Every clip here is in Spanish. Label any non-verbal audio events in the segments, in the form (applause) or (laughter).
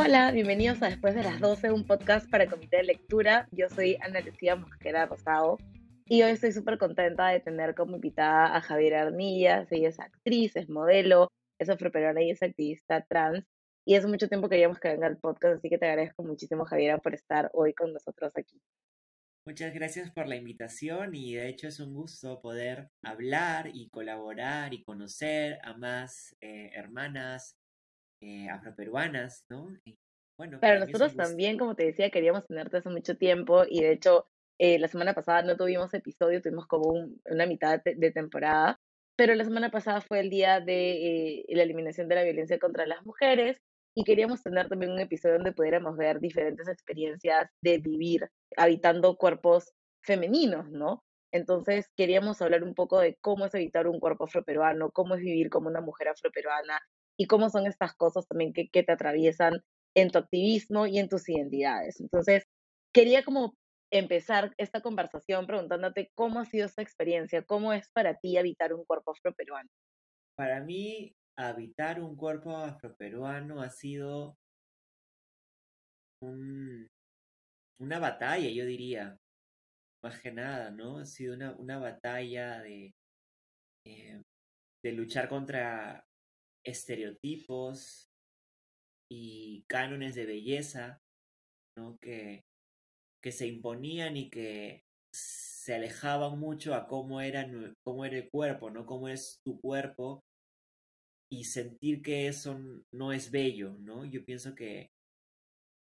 Hola, bienvenidos a Después de las 12, un podcast para comité de lectura. Yo soy Ana Lucía Mosquera Rosado y hoy estoy súper contenta de tener como invitada a Javier Arnillas. Ella es actriz, es modelo, es afroperuana y es activista trans. Y hace mucho tiempo queríamos que venga al podcast, así que te agradezco muchísimo, Javiera, por estar hoy con nosotros aquí. Muchas gracias por la invitación y de hecho es un gusto poder hablar y colaborar y conocer a más eh, hermanas eh, afroperuanas, ¿no? bueno, Para nosotros también, como te decía, queríamos tenerte hace mucho tiempo y de hecho eh, la semana pasada no tuvimos episodio, tuvimos como una mitad de, temporada, pero la semana pasada fue el día de eh, la eliminación de la violencia contra las mujeres y queríamos tener también un episodio donde pudiéramos ver diferentes experiencias de vivir habitando cuerpos femeninos, ¿no? Entonces queríamos hablar un poco de cómo es habitar un cuerpo afroperuano, cómo es vivir como una mujer afroperuana, y cómo son estas cosas también que, que te atraviesan en tu activismo y en tus identidades. Entonces, quería como empezar esta conversación preguntándote cómo ha sido esta experiencia, cómo es para ti habitar un cuerpo afroperuano. Para mí, habitar un cuerpo afroperuano ha sido un, una batalla, yo diría, más que nada, ¿no? Ha sido una, una batalla de, eh, de luchar contra estereotipos y cánones de belleza, ¿no? Que, que se imponían y que se alejaban mucho a cómo era, cómo era el cuerpo, ¿no? Cómo es tu cuerpo y sentir que eso no es bello, ¿no? Yo pienso que,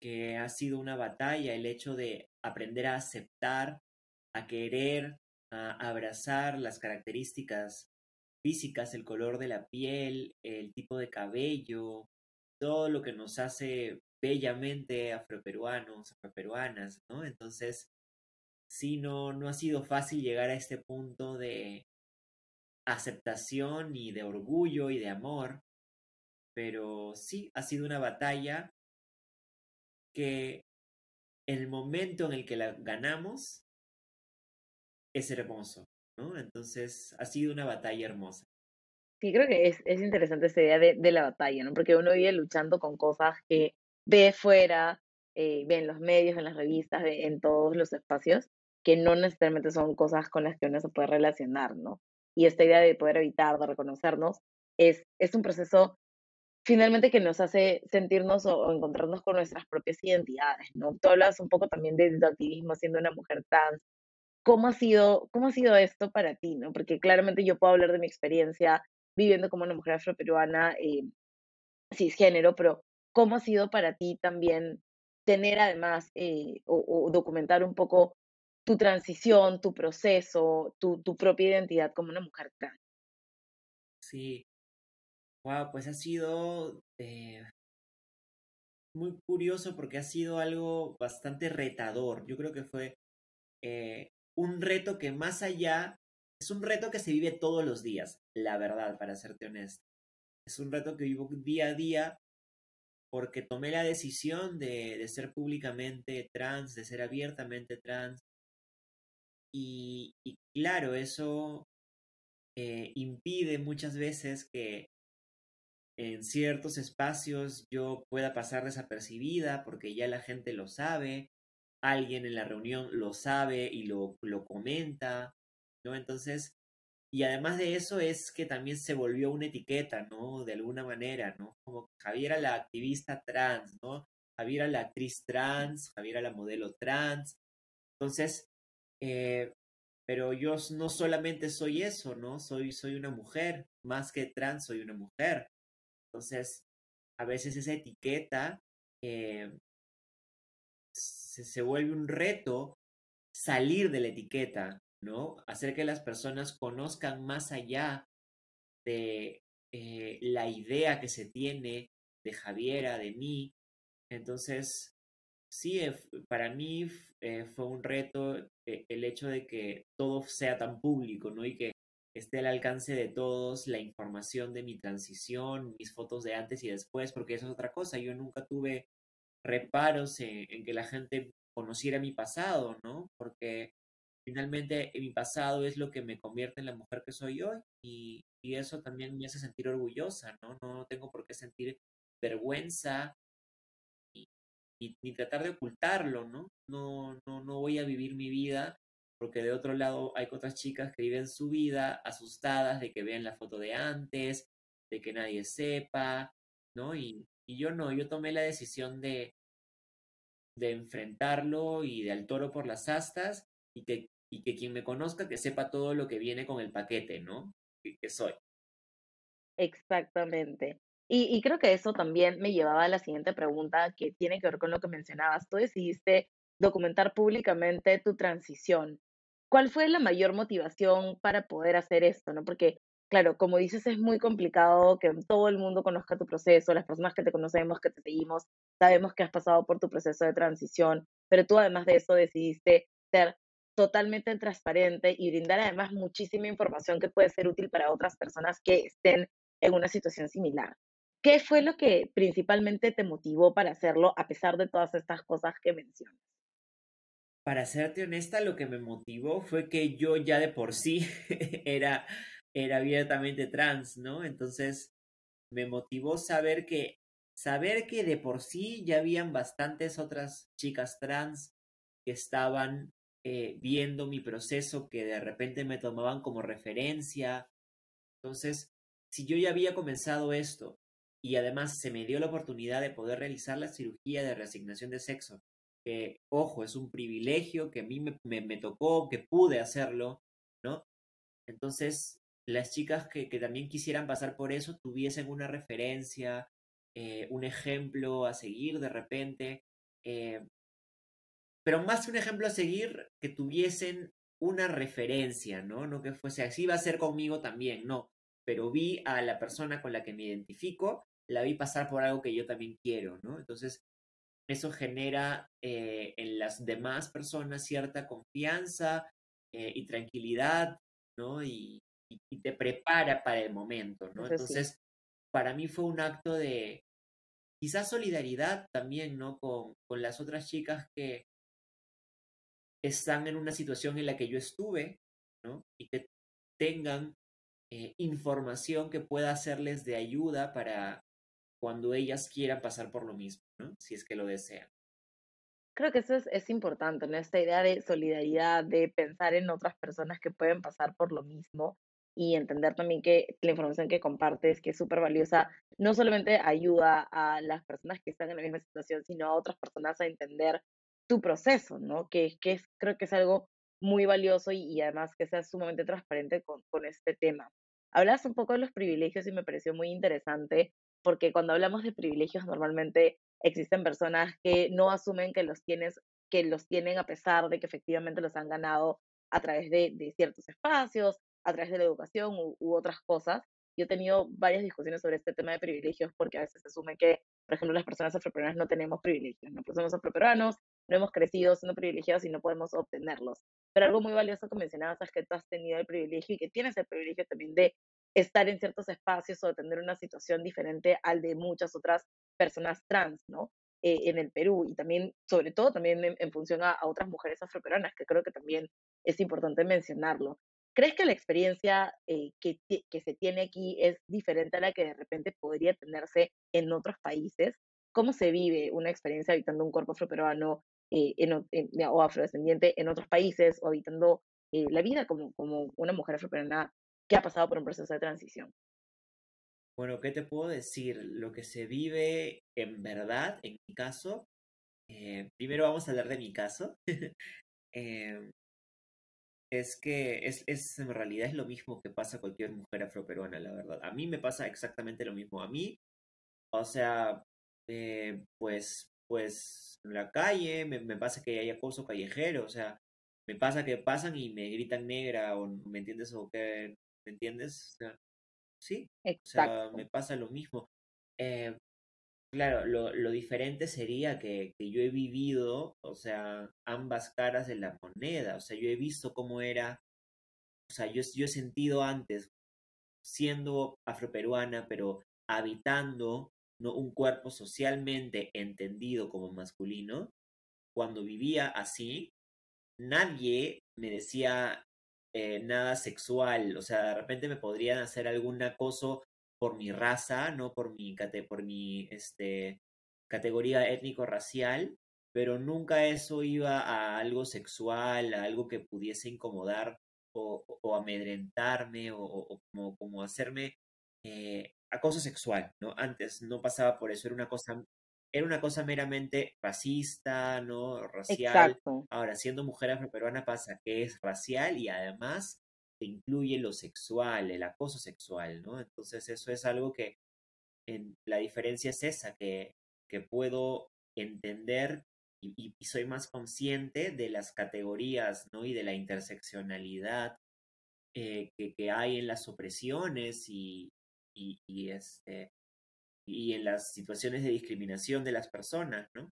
que ha sido una batalla el hecho de aprender a aceptar, a querer, a abrazar las características físicas, el color de la piel, el tipo de cabello, todo lo que nos hace bellamente afroperuanos, afroperuanas, ¿no? Entonces, sí, no, no ha sido fácil llegar a este punto de aceptación y de orgullo y de amor, pero sí, ha sido una batalla que el momento en el que la ganamos es hermoso. Entonces ha sido una batalla hermosa. Sí, creo que es, es interesante esa idea de, de, la batalla, ¿no? Porque uno vive luchando con cosas que ve fuera, eh, ve en los medios, en las revistas, ve en todos los espacios, que no necesariamente son cosas con las que uno se puede relacionar, ¿no? Y esta idea de poder evitar, de reconocernos, es, es un proceso finalmente que nos hace sentirnos o, encontrarnos con nuestras propias identidades, ¿no? Tú hablas un poco también de activismo siendo una mujer trans, ¿Cómo ha sido, cómo ha sido esto para ti, no? Porque claramente yo puedo hablar de mi experiencia viviendo como una mujer afroperuana eh, cisgénero, pero ¿cómo ha sido para ti también tener además eh, o, documentar un poco tu transición, tu proceso, tu, tu propia identidad como una mujer trans? Sí, wow, pues ha sido eh, muy curioso porque ha sido algo bastante retador. Yo creo que fue un reto que más allá, es un reto que se vive todos los días, la verdad, para serte honesto. Es un reto que vivo día a día porque tomé la decisión de, ser públicamente trans, de ser abiertamente trans. Y, claro, eso eh, impide muchas veces que en ciertos espacios yo pueda pasar desapercibida porque ya la gente lo sabe alguien en la reunión lo sabe y lo, lo comenta, ¿no? Entonces, y además de eso es que también se volvió una etiqueta, ¿no? De alguna manera, ¿no? Como Javiera la activista trans, ¿no? Javiera la actriz trans, Javiera la modelo trans. Entonces, eh, pero yo no solamente soy eso, ¿no? Soy, soy una mujer, más que trans, soy una mujer. Entonces, a veces esa etiqueta eh, se, vuelve un reto salir de la etiqueta, ¿no? Hacer que las personas conozcan más allá de eh, la idea que se tiene de Javiera, de mí. Entonces, sí, eh, para mí eh, fue un reto el hecho de que todo sea tan público, ¿no? Y que esté al alcance de todos la información de mi transición, mis fotos de antes y después, porque eso es otra cosa. Yo nunca tuve reparos en, que la gente conociera mi pasado, ¿no? Porque finalmente mi pasado es lo que me convierte en la mujer que soy hoy y, eso también me hace sentir orgullosa, ¿no? No tengo por qué sentir vergüenza ni, tratar de ocultarlo, ¿no? ¿no? No, no voy a vivir mi vida porque de otro lado hay otras chicas que viven su vida asustadas de que vean la foto de antes, de que nadie sepa, ¿no? Y yo no, yo tomé la decisión de, de enfrentarlo y de al toro por las astas y que, y que quien me conozca que sepa todo lo que viene con el paquete, ¿no? Que, soy. Exactamente. Y, y, creo que eso también me llevaba a la siguiente pregunta que tiene que ver con lo que mencionabas. Tú decidiste documentar públicamente tu transición. ¿Cuál fue la mayor motivación para poder hacer esto? ¿no? Porque claro, como dices, es muy complicado que todo el mundo conozca tu proceso, las personas que te conocemos, que te seguimos, sabemos que has pasado por tu proceso de transición, pero tú además de eso decidiste ser totalmente transparente y brindar además muchísima información que puede ser útil para otras personas que estén en una situación similar. ¿Qué fue lo que principalmente te motivó para hacerlo a pesar de todas estas cosas que mencionas? Para serte honesta, lo que me motivó fue que yo ya de por sí (laughs) era era abiertamente trans, ¿no? Entonces me motivó saber que saber que de por sí ya habían bastantes otras chicas trans que estaban eh, viendo mi proceso, que de repente me tomaban como referencia. Entonces, si yo ya había comenzado esto y además se me dio la oportunidad de poder realizar la cirugía de reasignación de sexo, que, ojo, es un privilegio que a mí me, me tocó, que pude hacerlo, ¿no? Entonces, las chicas que, también quisieran pasar por eso tuviesen una referencia, eh, un ejemplo a seguir de repente. Eh, pero más que un ejemplo a seguir, que tuviesen una referencia, ¿no? No que fuese así va a ser conmigo también, no. Pero vi a la persona con la que me identifico, la vi pasar por algo que yo también quiero, ¿no? Entonces, eso genera eh, en las demás personas cierta confianza y tranquilidad, ¿no? Y, y, te prepara para el momento, ¿no? Entonces, para mí fue un acto de quizás solidaridad también, ¿no? Con, con las otras chicas que están en una situación en la que yo estuve, ¿no? Y que tengan eh, información que pueda hacerles de ayuda para cuando ellas quieran pasar por lo mismo, ¿no? Si es que lo desean. Creo que eso es, es importante, ¿no? Esta idea de solidaridad, de pensar en otras personas que pueden pasar por lo mismo y entender también que la información que compartes, que es súper valiosa, no solamente ayuda a las personas que están en la misma situación, sino a otras personas a entender tu proceso, ¿no? Que, que es, creo que es algo muy valioso y, además que sea sumamente transparente con, con este tema. Hablas un poco de los privilegios y me pareció muy interesante porque cuando hablamos de privilegios normalmente existen personas que no asumen que los tienes que los tienen a pesar de que efectivamente los han ganado a través de, de ciertos espacios, a través de la educación u, otras cosas. Yo he tenido varias discusiones sobre este tema de privilegios porque a veces se asume que, por ejemplo, las personas afroperuanas no tenemos privilegios, no somos afroperuanos, no hemos crecido siendo privilegiados y no podemos obtenerlos. Pero algo muy valioso que mencionabas es que tú has tenido el privilegio y que tienes el privilegio también de estar en ciertos espacios o de tener una situación diferente al de muchas otras personas trans, ¿no? Eh, en el Perú y también, sobre todo, también en, función a, a, otras mujeres afroperuanas, que creo que también es importante mencionarlo. ¿Crees que la experiencia eh, que, se tiene aquí es diferente a la que de repente podría tenerse en otros países? ¿Cómo se vive una experiencia habitando un cuerpo afroperuano eh, o afrodescendiente en otros países o habitando eh, la vida como, como una mujer afroperuana que ha pasado por un proceso de transición? Bueno, ¿qué te puedo decir? Lo que se vive en verdad, en mi caso, primero vamos a hablar de mi caso. (laughs) Em, es que es, es, en realidad es lo mismo que pasa a cualquier mujer afroperuana, la verdad. A mí me pasa exactamente lo mismo. A mí, o sea, eh, pues, pues en la calle me, me, pasa que hay acoso callejero, o sea, me pasa que pasan y me gritan negra o me entiendes o qué, ¿me entiendes? O sea, sí, Exacto. o sea, me pasa lo mismo. Eh, Claro, lo, lo diferente sería que, que, yo he vivido, o sea, ambas caras de la moneda, o sea, yo he visto cómo era, o sea, yo, yo he sentido antes, siendo afroperuana, pero habitando ¿no? un cuerpo socialmente entendido como masculino, cuando vivía así, nadie me decía eh, nada sexual, o sea, de repente me podrían hacer algún acoso por mi raza, no por mi, por mi este, categoría étnico-racial, pero nunca eso iba a algo sexual, a algo que pudiese incomodar o, amedrentarme o, como, como, hacerme eh, acoso sexual, ¿no? Antes no pasaba por eso, era una cosa, era una cosa meramente racista, ¿no? Racial. Ahora, siendo mujer afroperuana pasa que es racial y además incluye lo sexual, el acoso sexual, ¿no? Entonces eso es algo que en, la diferencia es esa, que, que puedo entender y, soy más consciente de las categorías, ¿no? Y de la interseccionalidad eh, que, que, hay en las opresiones y, y, y, este, y en las situaciones de discriminación de las personas, ¿no?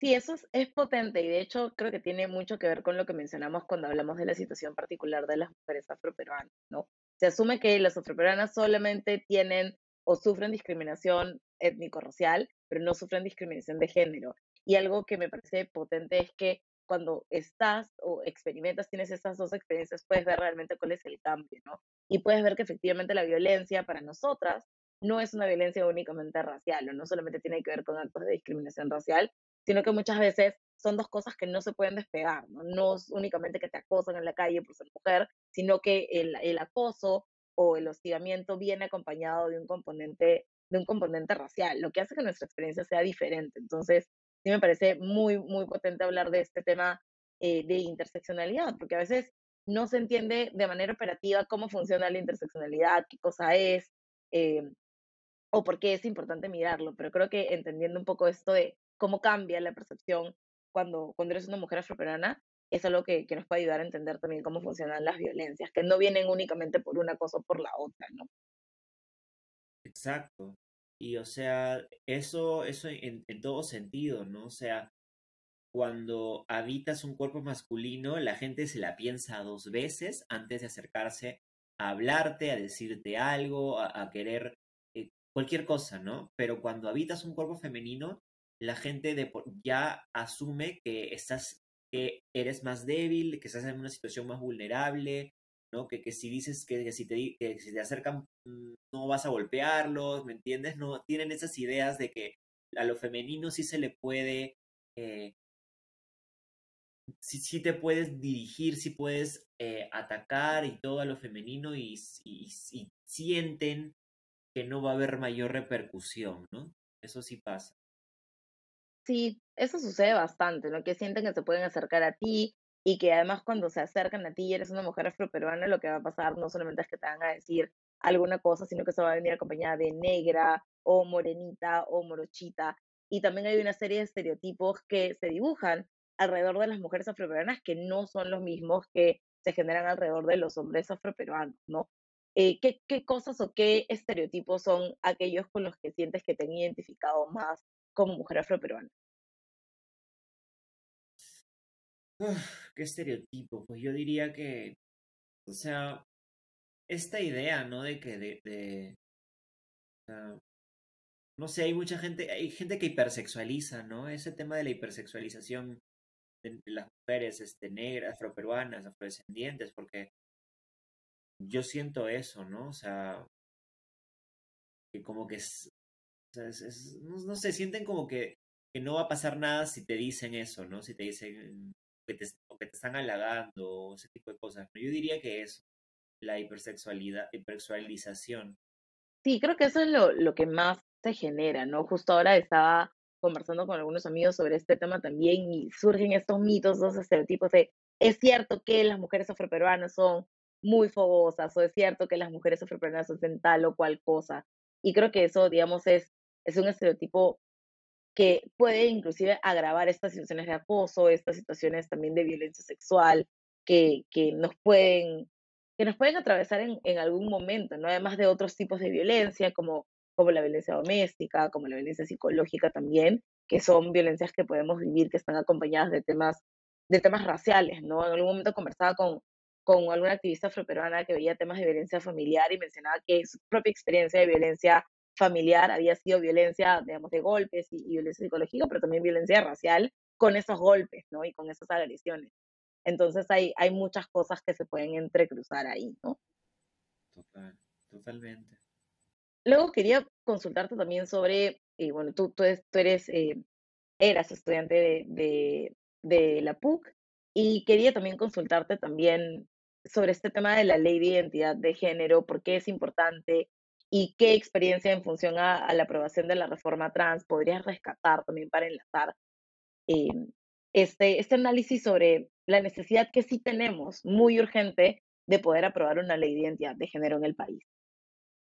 Sí, eso es, potente y de hecho creo que tiene mucho que ver con lo que mencionamos cuando hablamos de la situación particular de las mujeres afroperuanas, ¿no? Se asume que las afroperuanas solamente tienen o sufren discriminación étnico-racial, pero no sufren discriminación de género. Y algo que me parece potente es que cuando estás o experimentas, tienes esas dos experiencias, puedes ver realmente cuál es el cambio, ¿no? Y puedes ver que efectivamente la violencia para nosotras no es una violencia únicamente racial, o no solamente tiene que ver con actos de discriminación racial, sino que muchas veces son dos cosas que no se pueden despegar, ¿no? No es únicamente que te acosan en la calle por ser mujer, sino que el, el acoso o el hostigamiento viene acompañado de un componente de un componente racial, lo que hace que nuestra experiencia sea diferente. Entonces, sí me parece muy, muy potente hablar de este tema eh, de interseccionalidad, porque a veces no se entiende de manera operativa cómo funciona la interseccionalidad, qué cosa es, eh, o por qué es importante mirarlo, pero creo que entendiendo un poco esto de cómo cambia la percepción cuando, cuando eres una mujer afroperuana, es algo que, que, nos puede ayudar a entender también cómo funcionan las violencias, que no vienen únicamente por una cosa o por la otra, ¿no? Exacto. Y o sea, eso, eso en, en todo sentido, ¿no? O sea, cuando habitas un cuerpo masculino, la gente se la piensa dos veces antes de acercarse a hablarte, a decirte algo, a, querer eh, cualquier cosa, ¿no? Pero cuando habitas un cuerpo femenino, la gente de, ya asume que estás, que eres más débil, que estás en una situación más vulnerable, ¿no? Que, que si dices que, si te, si te acercan mm, no vas a golpearlos, ¿me entiendes? No tienen esas ideas de que a lo femenino sí se le puede, eh, sí, te puedes dirigir, sí puedes eh, atacar y todo a lo femenino y, y, y sienten que no va a haber mayor repercusión, ¿no? Eso sí pasa. Sí, eso sucede bastante, ¿no? Que sienten que se pueden acercar a ti y que además cuando se acercan a ti y eres una mujer afroperuana, lo que va a pasar no solamente es que te van a decir alguna cosa, sino que se va a venir acompañada de negra o morenita o morochita. Y también hay una serie de estereotipos que se dibujan alrededor de las mujeres afroperuanas que no son los mismos que se generan alrededor de los hombres afroperuanos, ¿no? Eh, ¿qué, ¿Qué cosas o qué estereotipos son aquellos con los que sientes que te han identificado más como mujer afroperuana? (sighs) qué estereotipo. Pues yo diría que, o sea, esta idea, ¿no? De que de, no sé, hay mucha gente, hay gente que hipersexualiza, ¿no? Ese tema de la hipersexualización de, las mujeres este, negras, afroperuanas, afrodescendientes, porque yo siento eso, ¿no? O sea, que como que es, no, no, sé, sienten como que, que no va a pasar nada si te dicen eso, ¿no? Si te dicen que te, te están halagando, ese tipo de cosas. Yo diría que es la hipersexualidad, hipersexualización. Sí, creo que eso es lo, lo que más se genera, ¿no? Justo ahora estaba conversando con algunos amigos sobre este tema también y surgen estos mitos, estos estereotipos de es cierto que las mujeres afroperuanas son muy fogosas o es cierto que las mujeres afroperuanas hacen tal o cual cosa. Y creo que eso, digamos, es, es un estereotipo que puede inclusive agravar estas situaciones de acoso, estas situaciones también de violencia sexual que, que nos pueden que nos pueden atravesar en, en, algún momento, ¿no? Además de otros tipos de violencia, como, como la violencia doméstica, como la violencia psicológica también, que son violencias que podemos vivir, que están acompañadas de temas, de temas raciales, ¿no? En algún momento conversaba con, con alguna activista afroperuana que veía temas de violencia familiar y mencionaba que su propia experiencia de violencia familiar había sido violencia, digamos, de golpes y, violencia psicológica, pero también violencia racial con esos golpes, ¿no? Y con esas agresiones. Entonces hay, hay muchas cosas que se pueden entrecruzar ahí, ¿no? Total, totalmente. Luego quería consultarte también sobre y bueno, tú, tú, eres, eh, eras estudiante de, de, de la PUC y quería también consultarte también sobre este tema de la ley de identidad de género, por qué es importante y qué experiencia en función a, la aprobación de la reforma trans podrías rescatar también para enlazar eh, este, este análisis sobre la necesidad que sí tenemos, muy urgente, de poder aprobar una ley de identidad de género en el país.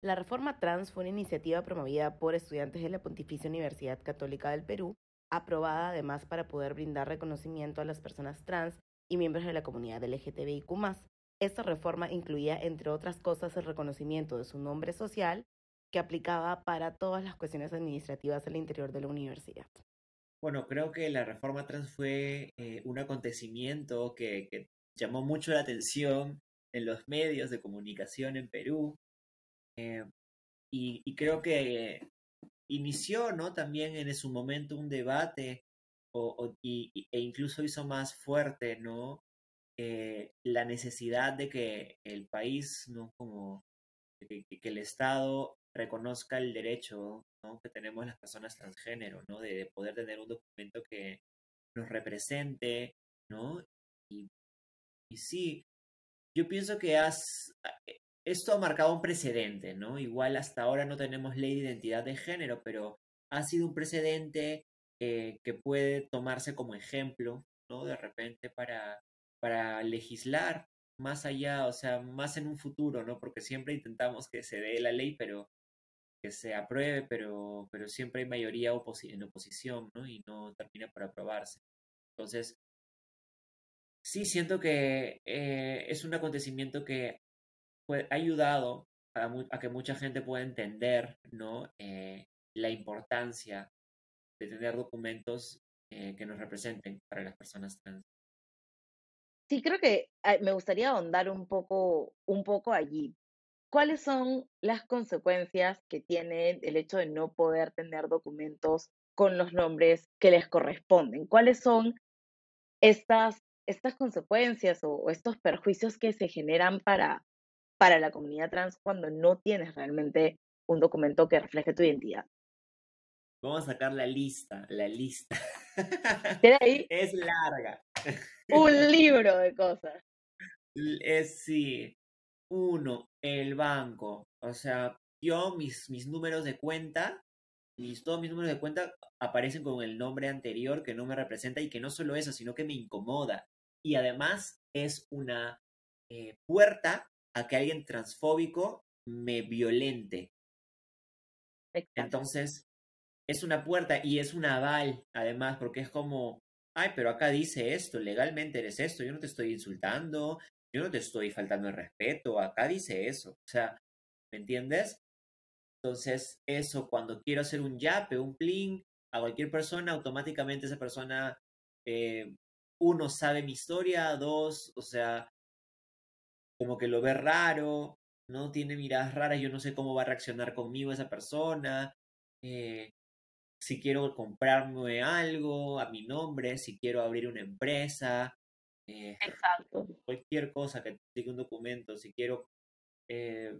La reforma trans fue una iniciativa promovida por estudiantes de la Pontificia Universidad Católica del Perú, aprobada además para poder brindar reconocimiento a las personas trans y miembros de la comunidad LGTBIQ. Esta reforma incluía, entre otras cosas, el reconocimiento de su nombre social, que aplicaba para todas las cuestiones administrativas al interior de la universidad. Bueno, creo que la reforma trans fue eh, un acontecimiento que, llamó mucho la atención en los medios de comunicación en Perú. Eh, y, creo que inició, ¿no? También en su momento un debate o, e incluso hizo más fuerte, ¿no? Eh, la necesidad de que el país, ¿no? Como que, el Estado reconozca el derecho ¿no? que tenemos las personas transgénero, ¿no? De, poder tener un documento que nos represente, ¿no? Y, y sí, yo pienso que has, eh, esto ha marcado un precedente, ¿no? Igual hasta ahora no tenemos ley de identidad de género, pero ha sido un precedente eh, que puede tomarse como ejemplo, ¿no? De repente para para legislar más allá, o sea, más en un futuro, ¿no? Porque siempre intentamos que se dé la ley, pero que se apruebe, pero, pero siempre hay mayoría en oposición, ¿no? Y no termina por aprobarse. Entonces, sí siento que eh, es un acontecimiento que ha ayudado a, que mucha gente pueda entender, ¿no? Eh, la importancia de tener documentos eh, que nos representen para las personas trans. Sí, creo que me gustaría ahondar un poco, un poco allí. ¿Cuáles son las consecuencias que tiene el hecho de no poder tener documentos con los nombres que les corresponden? ¿Cuáles son estas, estas consecuencias o, estos perjuicios que se generan para, para la comunidad trans cuando no tienes realmente un documento que refleje tu identidad? Vamos a sacar la lista, la lista. ahí? (laughs) Es larga. Un (laughs) libro de cosas. Es sí. Uno, el banco. O sea, yo mis, mis números de cuenta, mis, todos mis números de cuenta aparecen con el nombre anterior que no me representa y que no solo eso, sino que me incomoda. Y además es una eh, puerta a que alguien transfóbico me violente. Entonces, es una puerta y es un aval, además, porque es como, ay, pero acá dice esto, legalmente eres esto, yo no te estoy insultando, yo no te estoy faltando el respeto, acá dice eso. O sea, ¿me entiendes? Entonces, eso, cuando quiero hacer un yape, un pling a cualquier persona, automáticamente esa persona, eh, uno, sabe mi historia, dos, o sea, como que lo ve raro, no tiene miradas raras, yo no sé cómo va a reaccionar conmigo esa persona. Eh, si quiero comprarme algo a mi nombre, si quiero abrir una empresa, eh, Exacto. cualquier cosa que tenga un documento, si quiero, eh,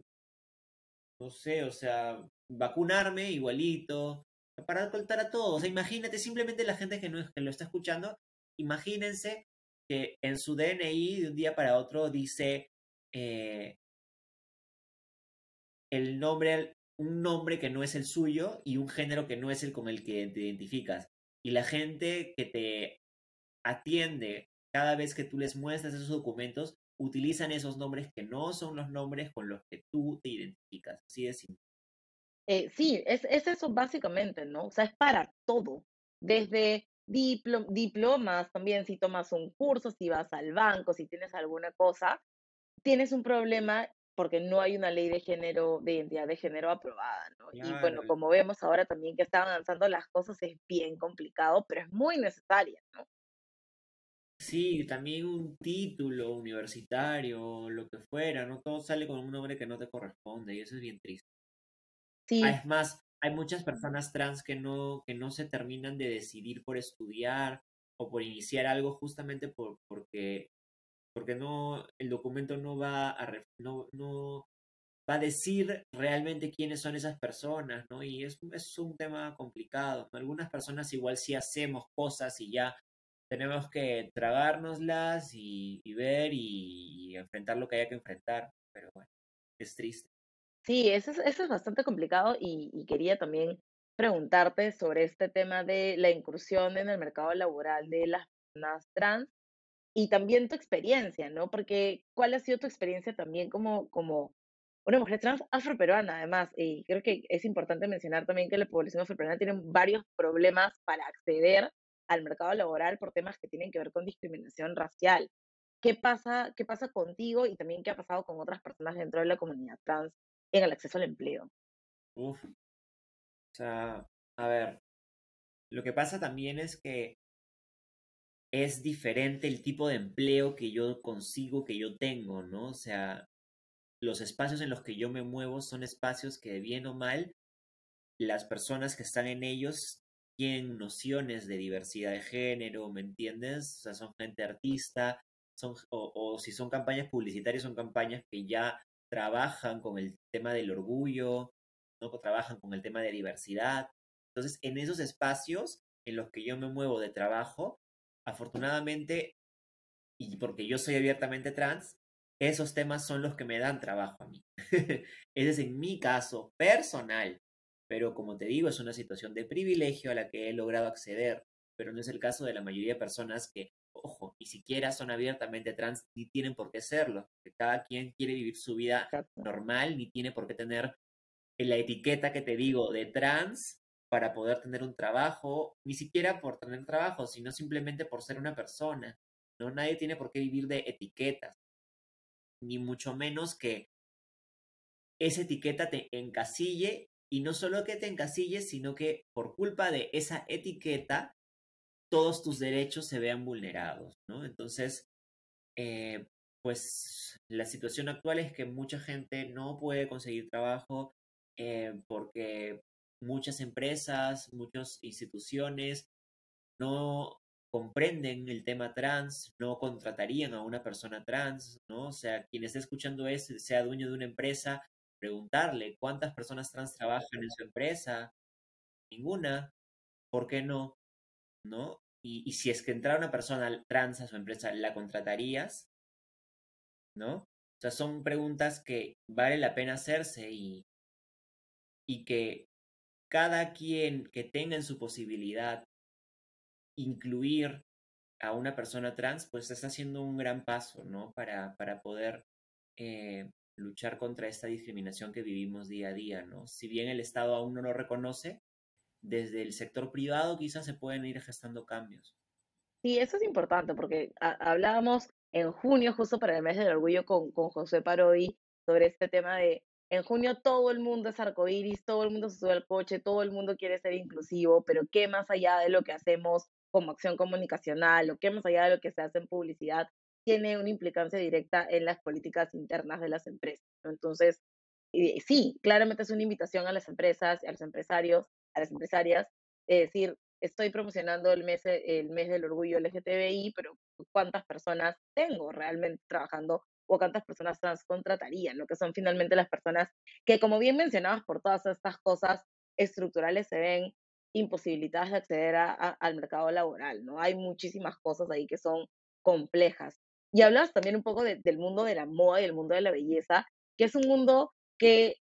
no sé, o sea, vacunarme igualito, para contar a todos. O sea, imagínate, simplemente la gente que, no, que lo está escuchando, imagínense que en su DNI de un día para otro dice eh, el nombre un nombre que no es el suyo y un género que no es el con el que te identificas. Y la gente que te atiende cada vez que tú les muestras esos documentos, utilizan esos nombres que no son los nombres con los que tú te identificas. Así de simple. Eh, sí, es, eso básicamente, ¿no? O sea, es para todo. Desde diplomas también, si tomas un curso, si vas al banco, si tienes alguna cosa, tienes un problema porque no hay una ley de género, de identidad de género aprobada, ¿no? Y bueno, como vemos ahora también que están avanzando las cosas, es bien complicado, pero es muy necesaria, ¿no? Sí, también un título universitario, lo que fuera, no todo sale con un nombre que no te corresponde y eso es bien triste. Sí. Es más, hay muchas personas trans que no, que no se terminan de decidir por estudiar o por iniciar algo justamente por, porque porque no, el documento no va a, no, no, va a decir realmente quiénes son esas personas, ¿no? Y es, es un tema complicado. Algunas personas igual sí hacemos cosas y ya tenemos que tragárnoslas y, ver y, enfrentar lo que haya que enfrentar, pero bueno, es triste. Sí, eso es, eso es bastante complicado y, quería también preguntarte sobre este tema de la incursión en el mercado laboral de las personas trans y también tu experiencia, ¿no? Porque ¿cuál ha sido tu experiencia también como, como una mujer trans afroperuana, además? Y creo que es importante mencionar también que la población afroperuana tiene varios problemas para acceder al mercado laboral por temas que tienen que ver con discriminación racial. ¿Qué pasa, qué pasa contigo y también qué ha pasado con otras personas dentro de la comunidad trans en el acceso al empleo? Uf. O sea, a ver, lo que pasa también es que es diferente el tipo de empleo que yo consigo, que yo tengo, ¿no? O sea, los espacios en los que yo me muevo son espacios que, bien o mal, las personas que están en ellos tienen nociones de diversidad de género, ¿me entiendes? O sea, son gente artista, son, o, si son campañas publicitarias, son campañas que ya trabajan con el tema del orgullo, ¿no? trabajan con el tema de diversidad. Entonces, en esos espacios en los que yo me muevo de trabajo, afortunadamente, y porque yo soy abiertamente trans, esos temas son los que me dan trabajo a mí. (laughs) Ese es en mi caso personal. Pero como te digo, es una situación de privilegio a la que he logrado acceder, pero no es el caso de la mayoría de personas que, ojo, ni siquiera son abiertamente trans ni tienen por qué serlo. Que cada quien quiere vivir su vida normal ni tiene por qué tener la etiqueta que te digo de trans para poder tener un trabajo, ni siquiera por tener trabajo, sino simplemente por ser una persona. No nadie tiene por qué vivir de etiquetas, ni mucho menos que esa etiqueta te encasille y no solo que te encasilles, sino que por culpa de esa etiqueta, todos tus derechos se vean vulnerados, ¿no? Entonces, eh, pues la situación actual es que mucha gente no puede conseguir trabajo eh, porque muchas empresas, muchas instituciones no comprenden el tema trans, no contratarían a una persona trans, ¿no? O sea, quien esté escuchando eso, sea dueño de una empresa, preguntarle cuántas personas trans trabajan en su empresa. Ninguna. ¿Por qué no? ¿No? Y, si es que entrara una persona trans a su empresa, ¿la contratarías? ¿No? O sea, son preguntas que vale la pena hacerse y, y que cada quien que tenga en su posibilidad incluir a una persona trans, pues está haciendo un gran paso, ¿no? Para, para poder eh, luchar contra esta discriminación que vivimos día a día, ¿no? Si bien el Estado aún no lo reconoce, desde el sector privado quizás se pueden ir gestando cambios. Sí, eso es importante porque hablábamos en junio, justo para el mes del orgullo, con, con José Parodi sobre este tema de en junio todo el mundo es arcoíris, todo el mundo se sube al coche, todo el mundo quiere ser inclusivo, pero ¿qué más allá de lo que hacemos como acción comunicacional o qué más allá de lo que se hace en publicidad tiene una implicancia directa en las políticas internas de las empresas. Entonces, sí, claramente es una invitación a las empresas, a los empresarios, a las empresarias, es decir, estoy promocionando el mes, el mes del orgullo LGTBI, pero ¿cuántas personas tengo realmente trabajando o cuántas personas trans contratarían? Lo que son finalmente las personas que, como bien mencionabas, por todas estas cosas estructurales se ven imposibilitadas de acceder al mercado laboral, ¿no? Hay muchísimas cosas ahí que son complejas. Y hablas también un poco del mundo de la moda y el mundo de la belleza, que es un mundo que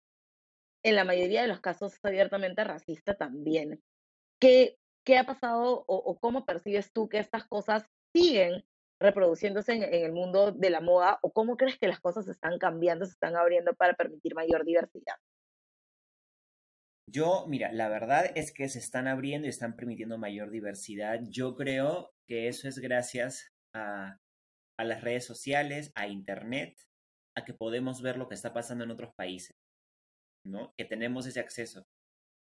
en la mayoría de los casos es abiertamente racista también. ¿Qué, qué ha pasado o, cómo percibes tú que estas cosas siguen reproduciéndose en, el mundo de la moda o cómo crees que las cosas se están cambiando, se están abriendo para permitir mayor diversidad? Yo, mira, la verdad es que se están abriendo y están permitiendo mayor diversidad. Yo creo que eso es gracias a las redes sociales, a Internet, a que podemos ver lo que está pasando en otros países, ¿no? Que tenemos ese acceso.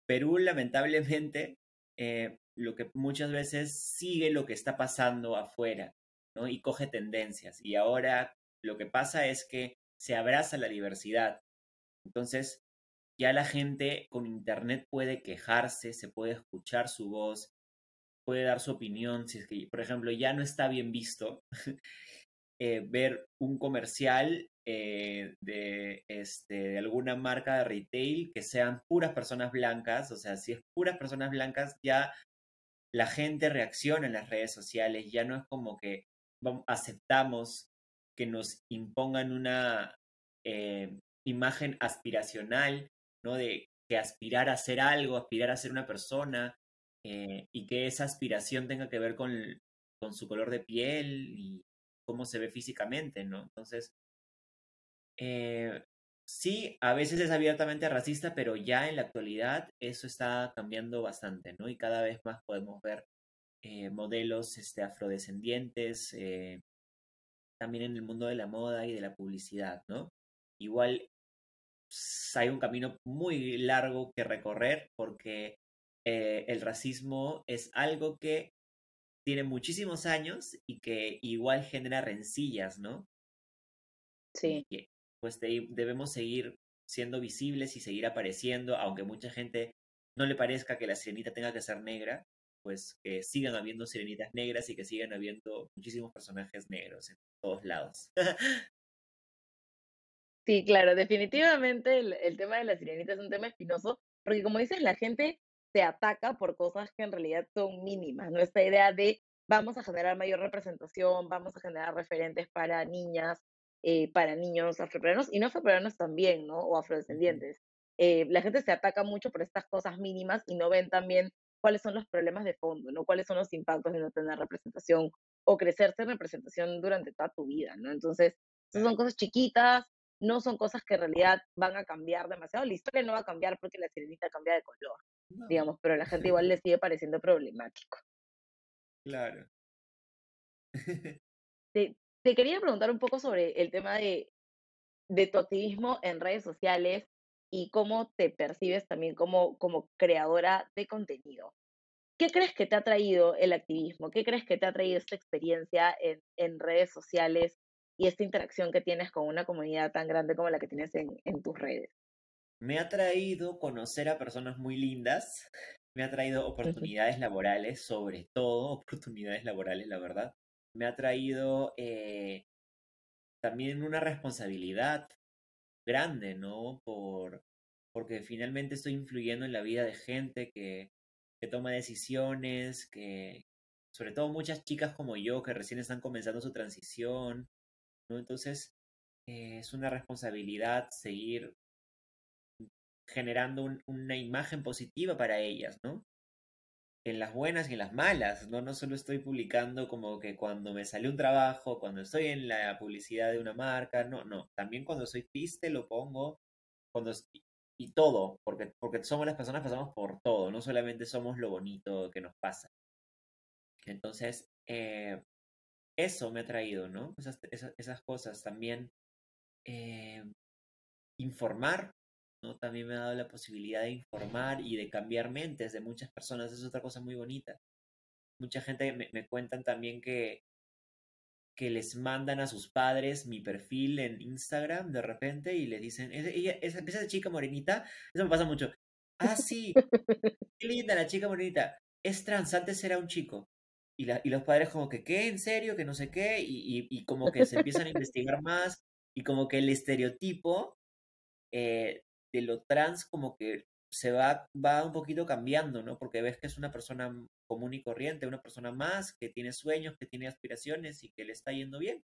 Perú, lamentablemente, eh, lo que muchas veces sigue lo que está pasando afuera, ¿no? Y coge tendencias. Y ahora lo que pasa es que se abraza la diversidad. Entonces, ya la gente con Internet puede quejarse, se puede escuchar su voz, puede dar su opinión, si es que, por ejemplo, ya no está bien visto (laughs) eh, ver un comercial eh, de, este, de alguna marca de retail que sean puras personas blancas, o sea, si es puras personas blancas, ya la gente reacciona en las redes sociales, ya no es como que aceptamos que nos impongan una eh, imagen aspiracional, ¿no? De que aspirar a ser algo, aspirar a ser una persona, y que esa aspiración tenga que ver con, con su color de piel y cómo se ve físicamente, ¿no? Entonces, eh, sí, a veces es abiertamente racista, pero ya en la actualidad eso está cambiando bastante, ¿no? Y cada vez más podemos ver eh, modelos este, afrodescendientes, eh, también en el mundo de la moda y de la publicidad, ¿no? Igual hay un camino muy largo que recorrer porque el racismo es algo que tiene muchísimos años y que igual genera rencillas, ¿no? Sí. pues debemos seguir siendo visibles y seguir apareciendo, aunque mucha gente no le parezca que la sirenita tenga que ser negra, pues que sigan habiendo sirenitas negras y que sigan habiendo muchísimos personajes negros en todos lados. (laughs) sí, claro, definitivamente el, el, tema de la sirenita es un tema espinoso, porque como dices, la gente se ataca por cosas que en realidad son mínimas, ¿no? Esta idea de vamos a generar mayor representación, vamos a generar referentes para niñas, eh, para niños afroperuanos y no afroperuanos también, ¿no? O afrodescendientes. Eh, la gente se ataca mucho por estas cosas mínimas y no ven también cuáles son los problemas de fondo, ¿no? Cuáles son los impactos de no tener representación o crecerse en representación durante toda tu vida, ¿no? Entonces, esas son cosas chiquitas, no son cosas que en realidad van a cambiar demasiado. La historia no va a cambiar porque la sirenita cambia de color digamos, pero a la gente igual le sigue pareciendo problemático. Claro. (laughs) te, te, quería preguntar un poco sobre el tema de, de tu activismo en redes sociales y cómo te percibes también como, como creadora de contenido. ¿Qué crees que te ha traído el activismo? ¿Qué crees que te ha traído esta experiencia en, en redes sociales y esta interacción que tienes con una comunidad tan grande como la que tienes en, en tus redes? me ha traído conocer a personas muy lindas, me ha traído oportunidades laborales, sobre todo oportunidades laborales, la verdad. Me ha traído eh, también una responsabilidad grande, ¿no? Por, porque finalmente estoy influyendo en la vida de gente que, que toma decisiones, que, sobre todo muchas chicas como yo que recién están comenzando su transición, ¿no? Entonces, eh, es una responsabilidad seguir generando una imagen positiva para ellas, ¿no? En las buenas y en las malas, ¿no? No solo estoy publicando como que cuando me sale un trabajo, cuando estoy en la publicidad de una marca, no, no. También cuando soy triste lo pongo, cuando y todo, porque, porque somos las personas, pasamos por todo, no solamente somos lo bonito que nos pasa. Entonces, eh, eso me ha traído, ¿no? Esas, esas, cosas también. Eh, informar también me ha dado la posibilidad de informar y de cambiar mentes de muchas personas. Es otra cosa muy bonita. Mucha gente me, me cuentan también que, que les mandan a sus padres mi perfil en Instagram de repente y le dicen, ella, esa, esa chica morenita, eso me pasa mucho. Ah, sí, (laughs) qué linda la chica morenita. Es trans, antes era un chico. Y, la, y los padres como que, ¿qué? ¿En serio? Que no sé qué. Y, y, y como que se empiezan a (laughs) investigar más y como que el estereotipo eh, de lo trans como que se va, va un poquito cambiando, ¿no? Porque ves que es una persona común y corriente, una persona más que tiene sueños, que tiene aspiraciones y que le está yendo bien.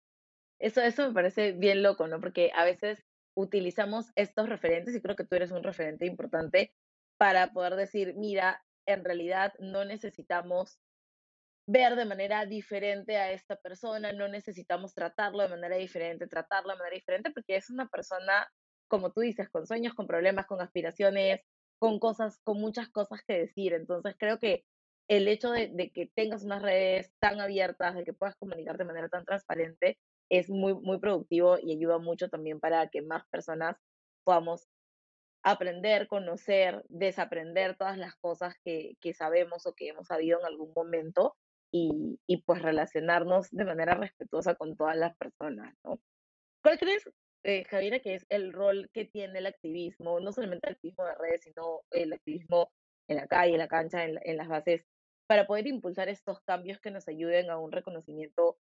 Eso, eso me parece bien loco, ¿no? Porque a veces utilizamos estos referentes y creo que tú eres un referente importante para poder decir, mira, en realidad no necesitamos ver de manera diferente a esta persona, no necesitamos tratarlo de manera diferente, tratarlo de manera diferente, porque es una persona como tú dices, con sueños, con problemas, con aspiraciones, con cosas, con muchas cosas que decir. Entonces creo que el hecho de, que tengas unas redes tan abiertas, de que puedas comunicarte de manera tan transparente, es muy, muy productivo y ayuda mucho también para que más personas podamos aprender, conocer, desaprender todas las cosas que, que sabemos o que hemos sabido en algún momento y, y, pues relacionarnos de manera respetuosa con todas las personas, ¿no? ¿Cuál crees eh, Javiera, que es el rol que tiene el activismo, no solamente el activismo de redes, sino el activismo en la calle, en la cancha, en, las bases, para poder impulsar estos cambios que nos ayuden a un reconocimiento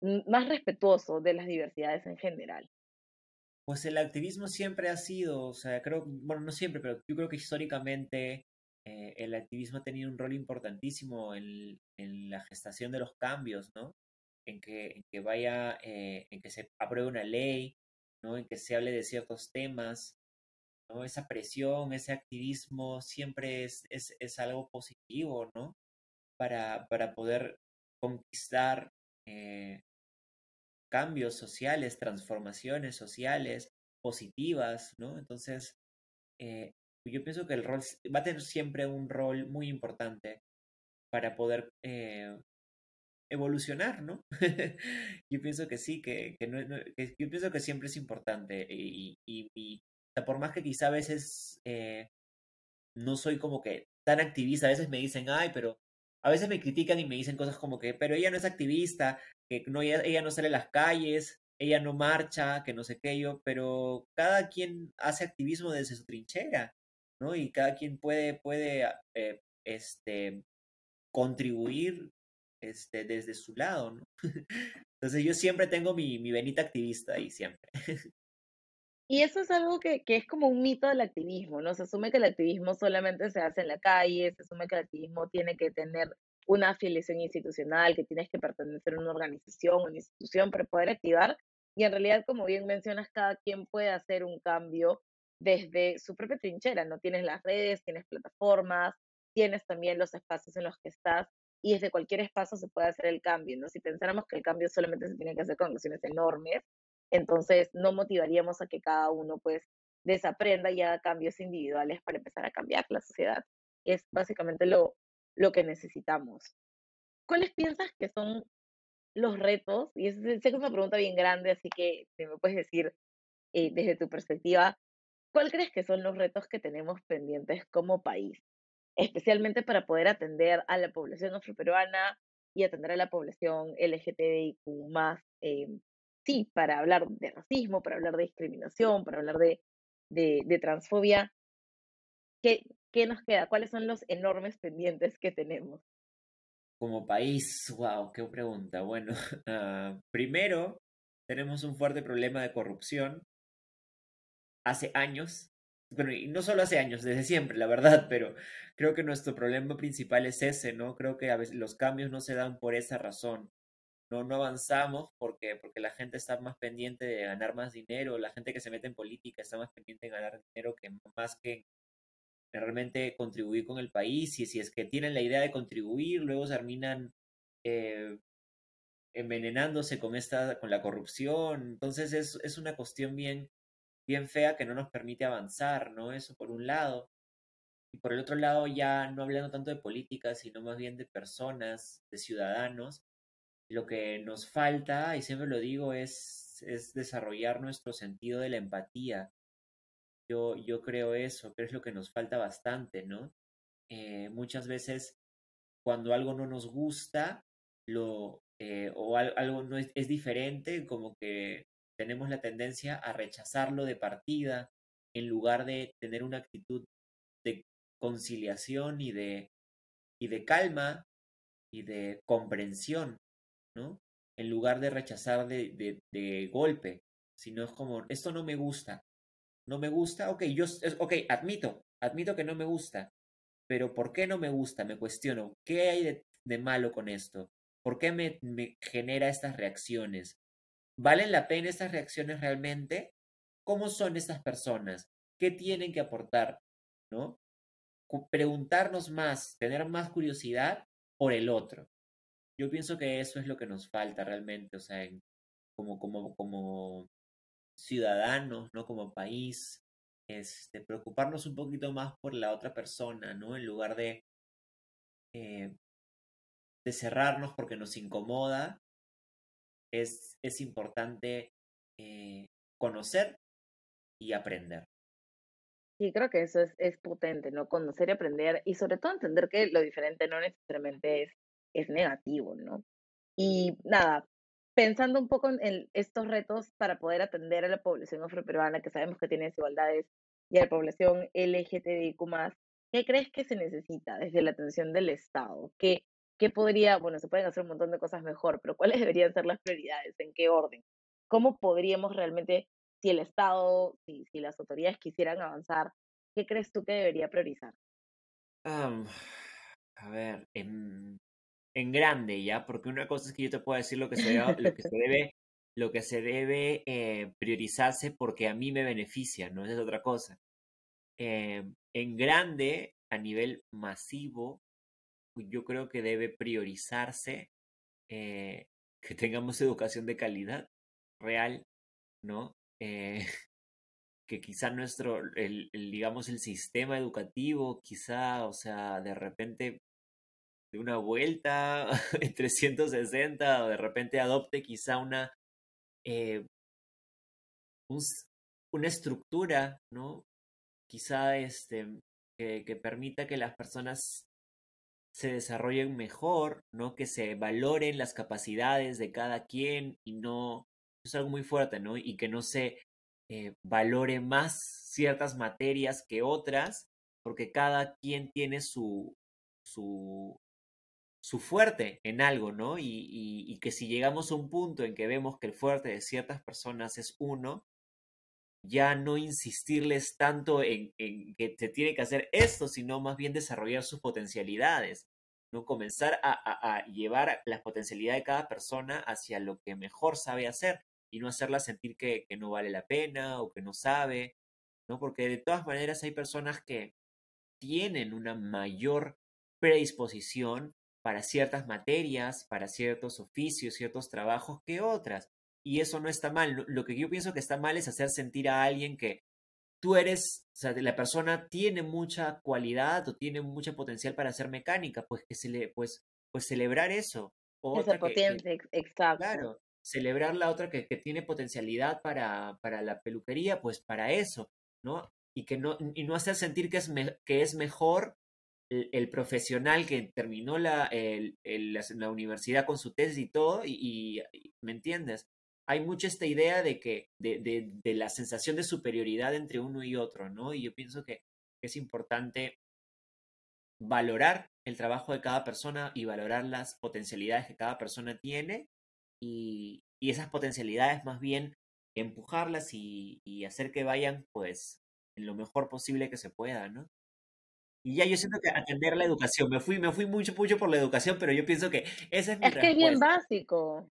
más respetuoso de las diversidades en general? Pues el activismo siempre ha sido, o sea, creo, bueno, no siempre, pero yo creo que históricamente eh, el activismo ha tenido un rol importantísimo en, la gestación de los cambios, ¿no? En que, vaya, eh, en que se apruebe una ley, ¿no? En que se hable de ciertos temas, ¿no? Esa presión, ese activismo siempre es, es, es algo positivo, ¿no? Para, para poder conquistar eh, cambios sociales, transformaciones sociales positivas, ¿no? Entonces, eh, yo pienso que el rol va a tener siempre un rol muy importante para poder eh, evolucionar, ¿no? (laughs) yo pienso que sí, que, no, yo pienso que siempre es importante y, y, por más que quizá a veces eh, no soy como que tan activista, a veces me dicen, ay, pero a veces me critican y me dicen cosas como que, pero ella no es activista, que no, ella, no sale a las calles, ella no marcha, que no sé qué yo, pero cada quien hace activismo desde su trinchera, ¿no? Y cada quien puede, puede eh, este, contribuir este, desde su lado, ¿no? (laughs) Entonces yo siempre tengo mi, mi venita activista ahí, siempre. (laughs) Y eso es algo que, que, es como un mito del activismo, ¿no? Se asume que el activismo solamente se hace en la calle, se asume que el activismo tiene que tener una afiliación institucional, que tienes que pertenecer a una organización, una institución para poder activar. Y en realidad, como bien mencionas, cada quien puede hacer un cambio desde su propia trinchera, ¿no? Tienes las redes, tienes plataformas, tienes también los espacios en los que estás y desde cualquier espacio se puede hacer el cambio, ¿no? Si pensáramos que el cambio solamente se tiene que hacer con acciones enormes, entonces no motivaríamos a que cada uno pues desaprenda y haga cambios individuales para empezar a cambiar la sociedad. Es básicamente lo, lo que necesitamos. ¿Cuáles piensas que son los retos? Y sé que es una pregunta bien grande, así que si me puedes decir eh, desde tu perspectiva, ¿cuál crees que son los retos que tenemos pendientes como país? Especialmente para poder atender a la población afroperuana y atender a la población LGTBIQ eh, sí, para hablar de racismo, para hablar de discriminación, para hablar de, de, transfobia. ¿Qué, ¿qué nos queda? ¿Cuáles son los enormes pendientes que tenemos? Como país, wow, qué pregunta. Bueno, uh, (laughs) primero, tenemos un fuerte problema de corrupción. Hace años, bueno, y no solo hace años, desde siempre, la verdad, (laughs) pero creo que nuestro problema principal es ese, ¿no? Creo que a veces los cambios no se dan por esa razón. No, no avanzamos porque, porque la gente está más pendiente de ganar más dinero, la gente que se mete en política está más pendiente de ganar dinero que más que realmente contribuir con el país y si es que tienen la idea de contribuir, luego terminan eh, envenenándose con esta, con la corrupción. Entonces es, es una cuestión bien, bien fea que no nos permite avanzar, ¿no? Eso por un lado. Y por el otro lado, ya no hablando tanto de política, sino más bien de personas, de ciudadanos, lo que nos falta, y siempre lo digo, es, es desarrollar nuestro sentido de la empatía, yo, yo creo eso, pero es lo que nos falta bastante, ¿no? Eh, muchas veces cuando algo no nos gusta lo, eh, o algo no es, es, diferente, como que tenemos la tendencia a rechazarlo de partida en lugar de tener una actitud de conciliación y de, y de calma y de comprensión, ¿no? En lugar de rechazar de, de, de golpe, sino es como, esto no me gusta, no me gusta, ok, yo, ok, admito, admito que no me gusta, pero ¿por qué no me gusta? Me cuestiono, ¿qué hay de, malo con esto? ¿Por qué me, genera estas reacciones? ¿Valen la pena estas reacciones realmente? ¿Cómo son estas personas? ¿Qué tienen que aportar? ¿No? Preguntarnos más, tener más curiosidad por el otro. Yo pienso que eso es lo que nos falta realmente, o sea, como, como, como ciudadanos, ¿no? Como país, este, preocuparnos un poquito más por la otra persona, ¿no? En lugar de, eh, de cerrarnos porque nos incomoda, es, es importante eh, conocer y aprender. Sí, creo que eso es, es potente, ¿no? Conocer y aprender y sobre todo entender que lo diferente no necesariamente es, es negativo, ¿no? Y nada, pensando un poco en estos retos para poder atender a la población afroperuana, que sabemos que tiene desigualdades, y a la población LGTBIQ, ¿qué crees que se necesita desde la atención del Estado? ¿Qué, ¿qué podría, bueno, se pueden hacer un montón de cosas mejor, pero cuáles (laughs) deberían ser las prioridades? ¿En qué orden? ¿Cómo podríamos realmente, si el Estado, si, si las autoridades quisieran avanzar, qué crees tú que debería priorizar? a ver, en, en, grande ya, porque una cosa es que yo te puedo decir lo que se debe, lo que se (laughs) debe, lo que se debe eh, priorizarse porque a mí me beneficia, no es otra cosa. Em, en grande, a nivel masivo, yo creo que debe priorizarse eh, que tengamos educación de calidad real, ¿no? Eh, (laughs) que quizá nuestro, el, digamos, el sistema educativo, quizá, o sea, de repente de una vuelta (laughs) en 360 o de repente adopte quizá una, eh, una estructura, ¿no? Quizá este, que, permita que las personas se desarrollen mejor, ¿no? Que se valoren las capacidades de cada quien y no, es algo muy fuerte, ¿no? Y que no se eh, valore más ciertas materias que otras, porque cada quien tiene su, su, su fuerte en algo, ¿no? Y, y, que si llegamos a un punto en que vemos que el fuerte de ciertas personas es uno, ya no insistirles tanto en, en, que se tiene que hacer esto, sino más bien desarrollar sus potencialidades, ¿no? Comenzar a, a, llevar las potencialidades de cada persona hacia lo que mejor sabe hacer y no hacerla sentir que, que, no vale la pena o que no sabe, ¿no? Porque de todas maneras hay personas que tienen una mayor predisposición para ciertas materias, para ciertos oficios, ciertos trabajos que otras. Y eso no está mal. Lo que yo pienso que está mal es hacer sentir a alguien que tú eres, o sea, la persona tiene mucha cualidad o tiene mucha potencial para ser mecánica, pues que se le, pues, pues celebrar eso. Esa potencia, exacto. Claro, celebrar la otra que, que tiene potencialidad para, para, la peluquería, pues para eso, ¿no? Y, que no, y no hacer sentir que es, que es mejor el, profesional que terminó la, el, la, universidad con su tesis y todo, y, ¿me entiendes? Hay mucha esta idea de que, de, de, de, la sensación de superioridad entre uno y otro, ¿no? Y yo pienso que es importante valorar el trabajo de cada persona y valorar las potencialidades que cada persona tiene y, esas potencialidades más bien empujarlas y, hacer que vayan pues en lo mejor posible que se pueda, ¿no? Y ya yo siento que atender la educación, me fui, me fui mucho, mucho por la educación, pero yo pienso que esa es mi Es que es bien básico.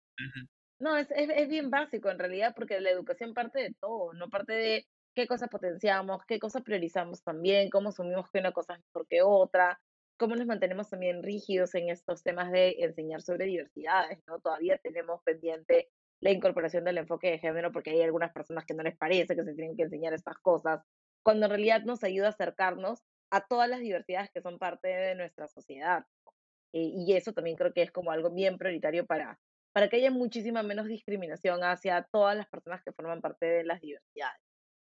No, es, es, es, bien básico en realidad, porque la educación parte de todo, no parte de qué cosas potenciamos, qué cosas priorizamos también, cómo asumimos que una cosa es mejor que otra, cómo nos mantenemos también rígidos en estos temas de enseñar sobre diversidades, ¿no? Todavía tenemos pendiente la incorporación del enfoque de género porque hay algunas personas que no les parece que se tienen que enseñar estas cosas, cuando en realidad nos ayuda a acercarnos a todas las diversidades que son parte de nuestra sociedad. Eh, y eso también creo que es como algo bien prioritario para, para que haya muchísima menos discriminación hacia todas las personas que forman parte de las diversidades.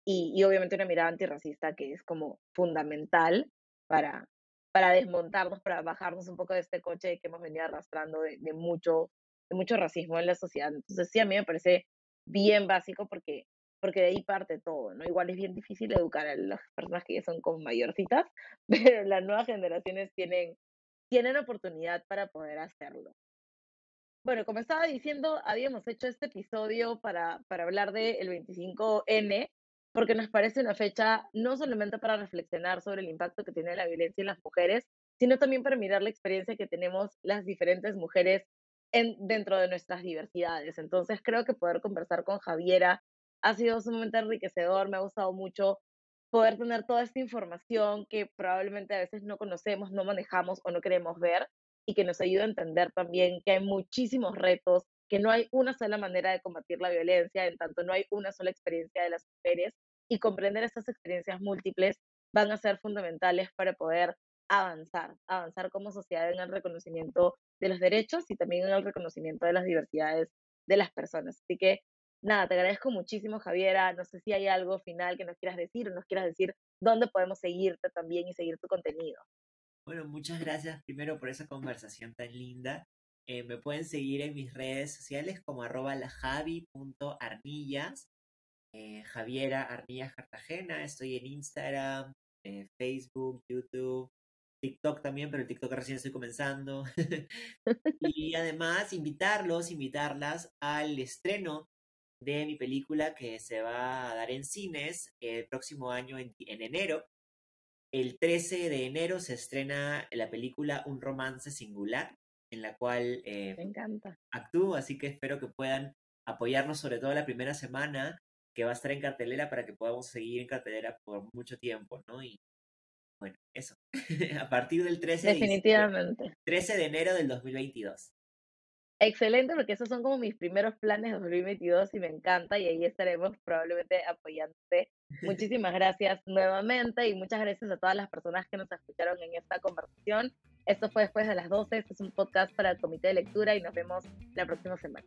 Y, y obviamente una mirada antirracista que es como fundamental para, para desmontarnos, para bajarnos un poco de este coche que hemos venido arrastrando de, de, mucho, de mucho racismo en la sociedad. Entonces sí, a mí me parece bien básico porque, porque de ahí parte todo, ¿no? Igual es bien difícil educar a las personas que ya son como mayorcitas, (laughs) pero las nuevas generaciones tienen, tienen oportunidad para poder hacerlo. Bueno, como estaba diciendo, habíamos hecho este episodio para, para hablar del 25N, porque nos parece una fecha no solamente para reflexionar sobre el impacto que tiene la violencia en las mujeres, sino también para mirar la experiencia que tenemos las diferentes mujeres en, dentro de nuestras diversidades. Entonces creo que poder conversar con Javiera ha sido sumamente enriquecedor, me ha gustado mucho poder tener toda esta información que probablemente a veces no conocemos, no manejamos o no queremos ver y que nos ayuda a entender también que hay muchísimos retos, que no hay una sola manera de combatir la violencia, en tanto no hay una sola experiencia de las mujeres y comprender estas experiencias múltiples van a ser fundamentales para poder avanzar, avanzar como sociedad en el reconocimiento de los derechos y también en el reconocimiento de las diversidades de las personas. Así que nada, te agradezco muchísimo, Javiera. No sé si hay algo final que nos quieras decir o nos quieras decir dónde podemos seguirte también y seguir tu contenido. Bueno, muchas gracias primero por esa conversación tan linda. Eh, me pueden seguir en mis redes sociales como arroba lajavi.arnillas eh, Javiera Arnillas Cartagena. Estoy en Instagram, eh, Facebook, YouTube. TikTok también, pero el TikTok recién estoy comenzando. (laughs) y además invitarlos, invitarlas al estreno de mi película que se va a dar en cines el próximo año en, enero. El 13 de enero se estrena la película Un romance singular, en la cual eh, Me encanta. actúo, así que espero que puedan apoyarnos sobre todo la primera semana que va a estar en cartelera para que podamos seguir en cartelera por mucho tiempo, ¿no? Y bueno, eso. (laughs) a partir del 13 Definitivamente. 13 de enero del 2022. Excelente, porque esos son como mis primeros planes de 2022 y me encanta y ahí estaremos probablemente apoyándote. (laughs) Muchísimas gracias nuevamente y muchas gracias a todas las personas que nos escucharon en esta conversación. Esto fue después de las 12, este es un podcast para el comité de lectura y nos vemos la próxima semana.